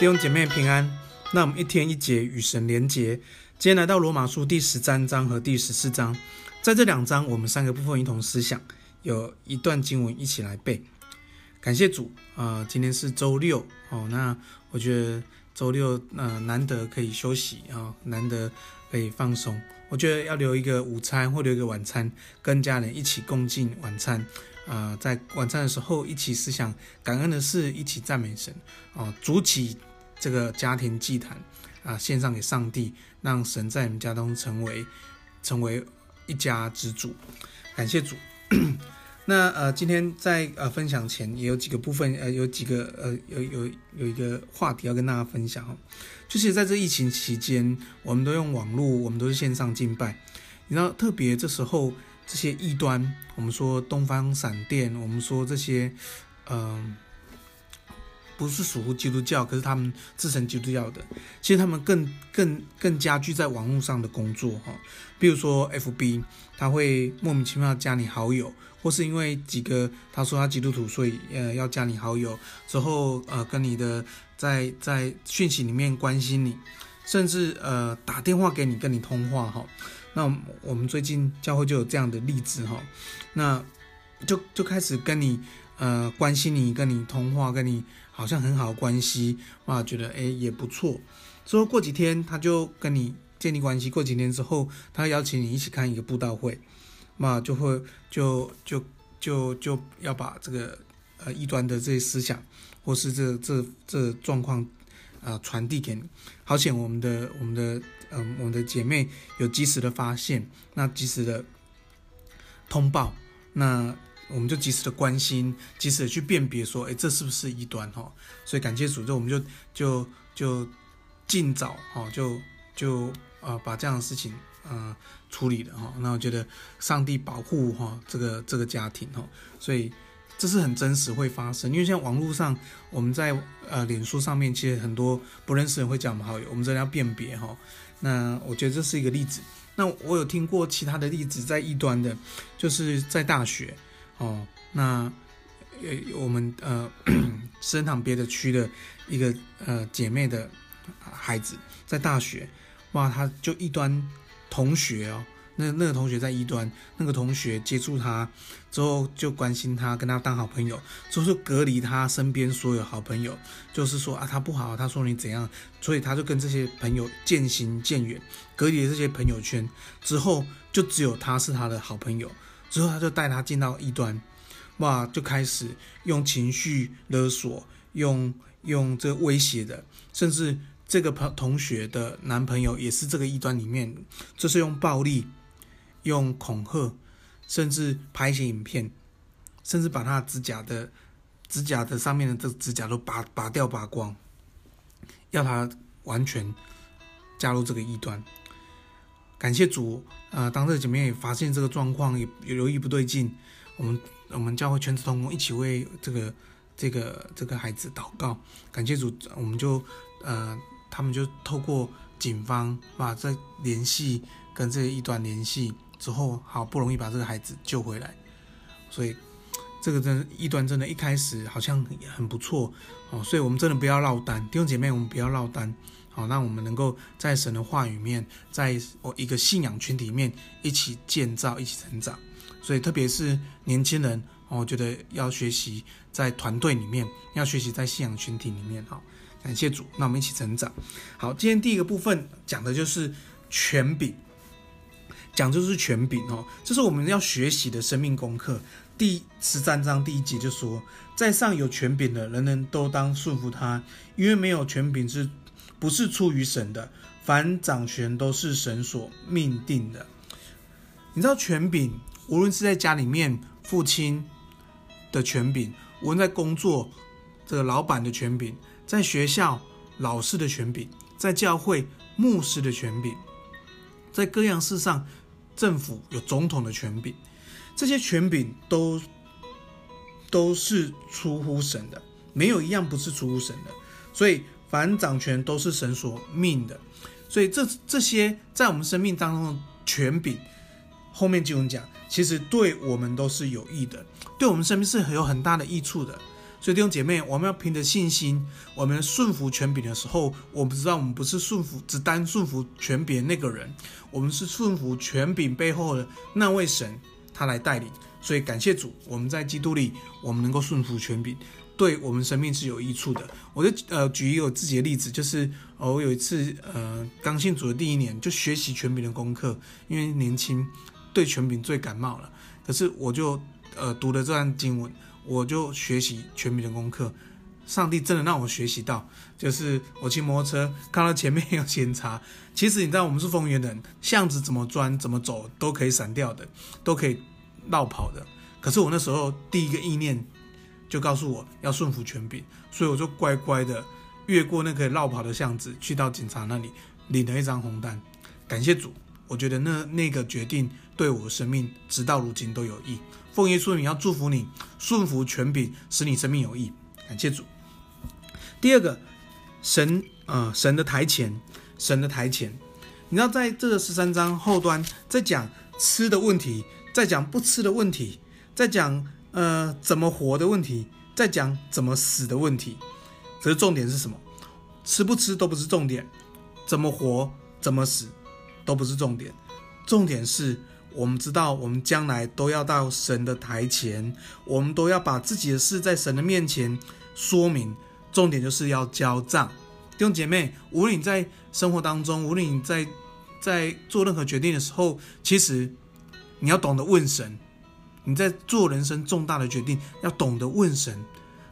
弟兄姐妹平安，那我们一天一节与神连结。今天来到罗马书第十三章和第十四章，在这两章我们三个部分一同思想，有一段经文一起来背。感谢主啊、今天是周六哦，那我觉得周六呃难得可以休息啊、难得可以放松。我觉得要留一个午餐或留一个晚餐，跟家人一起共进晚餐。啊、呃，在晚餐的时候一起思想感恩的事，一起赞美神啊，筑、呃、起这个家庭祭坛啊，献、上给上帝，让神在你们家中成为成为一家之主。感谢主。那呃，今天在呃分享前也有几个部分，呃，有几个呃，有有有一个话题要跟大家分享，就是在这疫情期间，我们都用网络，我们都是线上敬拜，你知道，特别这时候。这些异端，我们说东方闪电，我们说这些，嗯、不是属乎基督教，可是他们自称基督教的，其实他们更更更加剧在网络上的工作哈。比如说 FB，他会莫名其妙加你好友，或是因为几个他说他基督徒，所以呃要加你好友，之后呃跟你的在在讯息里面关心你，甚至呃打电话给你跟你通话哈。那我们最近教会就有这样的例子哈，那就就开始跟你呃关心你，跟你通话，跟你好像很好关系，哇，觉得诶也不错。之后过几天他就跟你建立关系，过几天之后他邀请你一起看一个布道会，那就会就就就就要把这个呃异端的这些思想或是这这这状况啊传递给你。好险我们的我们的。嗯，我们的姐妹有及时的发现，那及时的通报，那我们就及时的关心，及时的去辨别，说，哎，这是不是异端哈？所以感谢主，就我们就就就尽早哈，就就啊、把这样的事情啊、呃、处理了哈。那我觉得上帝保护哈这个这个家庭哈，所以这是很真实会发生，因为像网络上我们在呃脸书上面，其实很多不认识人会加我们好友，我们真的要辨别哈。那我觉得这是一个例子。那我有听过其他的例子，在异端的，就是在大学哦。那呃，我们呃，升堂别的区的一个呃姐妹的孩子在大学，哇，他就异端同学哦。那那个同学在异端，那个同学接触他之后就关心他，跟他当好朋友，之后就隔离他身边所有好朋友，就是说啊他不好，他说你怎样，所以他就跟这些朋友渐行渐远，隔离了这些朋友圈之后，就只有他是他的好朋友，之后他就带他进到异端，哇，就开始用情绪勒索，用用这威胁的，甚至这个朋同学的男朋友也是这个异端里面，就是用暴力。用恐吓，甚至拍一些影片，甚至把他的指甲的指甲的上面的这指甲都拔拔掉拔光，要他完全加入这个异端。感谢主啊、呃！当这姐妹也发现这个状况，也也留意不对劲，我们我们教会全职同工一起为这个这个这个孩子祷告。感谢主，我们就呃，他们就透过警方把这联系跟这一段联系。之后好不容易把这个孩子救回来，所以这个真的异端真的，一开始好像很不错哦，所以我们真的不要落单，弟兄姐妹，我们不要落单，好，让我们能够在神的话语面，在我一个信仰群体里面一起建造，一起成长。所以特别是年轻人，我觉得要学习在团队里面，要学习在信仰群体里面，好，感谢主，那我们一起成长。好，今天第一个部分讲的就是权柄。讲就是权柄哦，这是我们要学习的生命功课。第十三章第一节就说，在上有权柄的，人人都当顺服他，因为没有权柄是不是出于神的，凡掌权都是神所命定的。你知道权柄，无论是在家里面父亲的权柄，无论在工作这个老板的权柄，在学校老师的权柄，在教会牧师的权柄，在各样事上。政府有总统的权柄，这些权柄都都是出乎神的，没有一样不是出乎神的。所以凡掌权都是神所命的。所以这这些在我们生命当中的权柄，后面就讲，其实对我们都是有益的，对我们生命是很有很大的益处的。所以弟兄姐妹，我们要凭着信心，我们顺服权柄的时候，我们知道我们不是顺服只单顺服权柄那个人，我们是顺服权柄背后的那位神，他来带领。所以感谢主，我们在基督里，我们能够顺服权柄，对我们生命是有益处的。我就呃举一个我自己的例子，就是我有一次呃刚信主的第一年，就学习权柄的功课，因为年轻，对权柄最感冒了。可是我就呃读了这段经文。我就学习权柄的功课，上帝真的让我学习到，就是我骑摩托车看到前面有警察，其实你知道我们是丰原人，巷子怎么钻怎么走都可以闪掉的，都可以绕跑的。可是我那时候第一个意念就告诉我要顺服权柄，所以我就乖乖的越过那个绕跑的巷子，去到警察那里领了一张红单。感谢主，我觉得那那个决定对我的生命直到如今都有益。奉耶稣名要祝福你，顺服权柄，使你生命有益。感谢主。第二个，神、呃，神的台前，神的台前。你知道，在这个十三章后端，在讲吃的问题，在讲不吃的问题，在讲呃怎么活的问题，在讲怎么死的问题。可是重点是什么？吃不吃都不是重点，怎么活，怎么死都不是重点，重点是。我们知道，我们将来都要到神的台前，我们都要把自己的事在神的面前说明。重点就是要交账。弟兄姐妹，无论你在生活当中，无论你在在做任何决定的时候，其实你要懂得问神。你在做人生重大的决定，要懂得问神，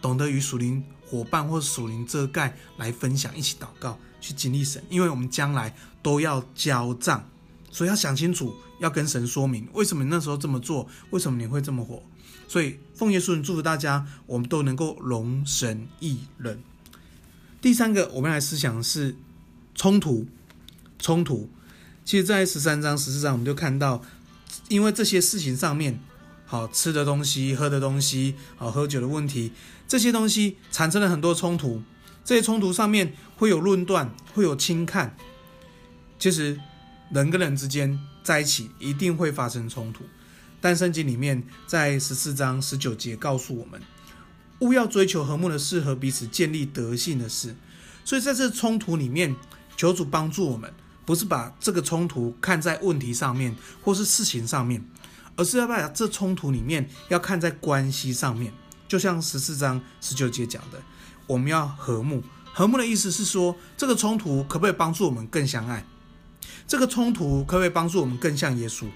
懂得与属灵伙伴或属灵遮盖来分享，一起祷告，去经历神，因为我们将来都要交账。所以要想清楚，要跟神说明为什么你那时候这么做，为什么你会这么火。所以奉耶稣祝福大家，我们都能够荣神益人。第三个，我们来思想是冲突。冲突，其实，在十三章、十四章，我们就看到，因为这些事情上面，好吃的东西、喝的东西、好喝酒的问题，这些东西产生了很多冲突。这些冲突上面会有论断，会有轻看。其实。人跟人之间在一起一定会发生冲突，但圣经里面在十四章十九节告诉我们，勿要追求和睦的事和彼此建立德性的事。所以在这冲突里面，求主帮助我们，不是把这个冲突看在问题上面或是事情上面，而是要把这冲突里面要看在关系上面。就像十四章十九节讲的，我们要和睦。和睦的意思是说，这个冲突可不可以帮助我们更相爱？这个冲突可不可以帮助我们更像耶稣？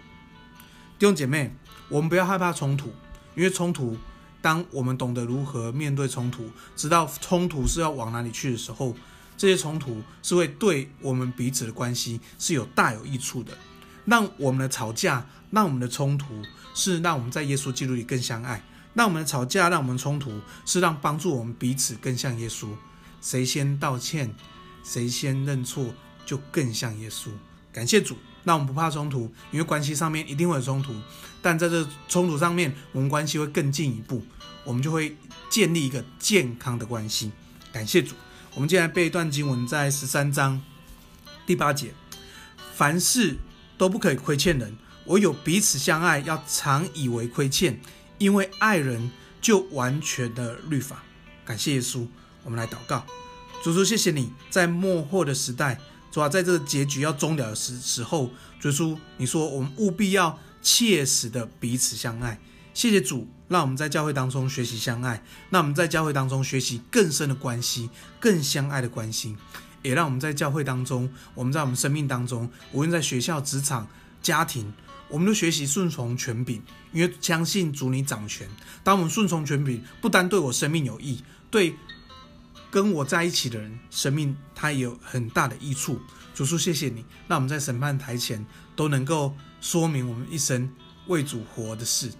弟兄姐妹，我们不要害怕冲突，因为冲突，当我们懂得如何面对冲突，知道冲突是要往哪里去的时候，这些冲突是会对我们彼此的关系是有大有益处的。让我们的吵架，让我们的冲突，是让我们在耶稣基督里更相爱。让我们的吵架，让我们冲突，是让帮助我们彼此更像耶稣。谁先道歉，谁先认错，就更像耶稣。感谢主，那我们不怕冲突，因为关系上面一定会有冲突，但在这冲突上面，我们关系会更进一步，我们就会建立一个健康的关系。感谢主，我们接下来背一段经文，在十三章第八节：凡事都不可以亏欠人，唯有彼此相爱，要常以为亏欠，因为爱人就完全的律法。感谢耶稣，我们来祷告，主主，谢谢你在末后的时代。主啊，在这个结局要终了的时时候，主耶稣，你说我们务必要切实的彼此相爱。谢谢主，让我们在教会当中学习相爱，让我们在教会当中学习更深的关系，更相爱的关系，也让我们在教会当中，我们在我们生命当中，无论在学校、职场、家庭，我们都学习顺从权柄，因为相信主你掌权。当我们顺从权柄，不单对我生命有益，对。跟我在一起的人，生命他也有很大的益处。主说谢谢你，让我们在审判台前都能够说明我们一生为主活的事，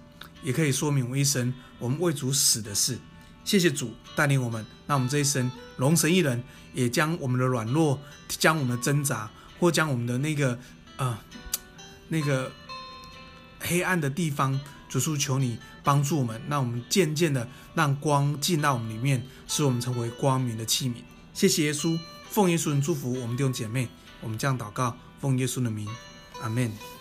也可以说明我们一生我们为主死的事。谢谢主带领我们，让我们这一生荣神益人，也将我们的软弱、将我们的挣扎，或将我们的那个啊、呃、那个黑暗的地方。主诉求你帮助我们，让我们渐渐的让光进到我们里面，使我们成为光明的器皿。谢谢耶稣，奉耶稣的祝福我们弟兄姐妹，我们这样祷告，奉耶稣的名，阿门。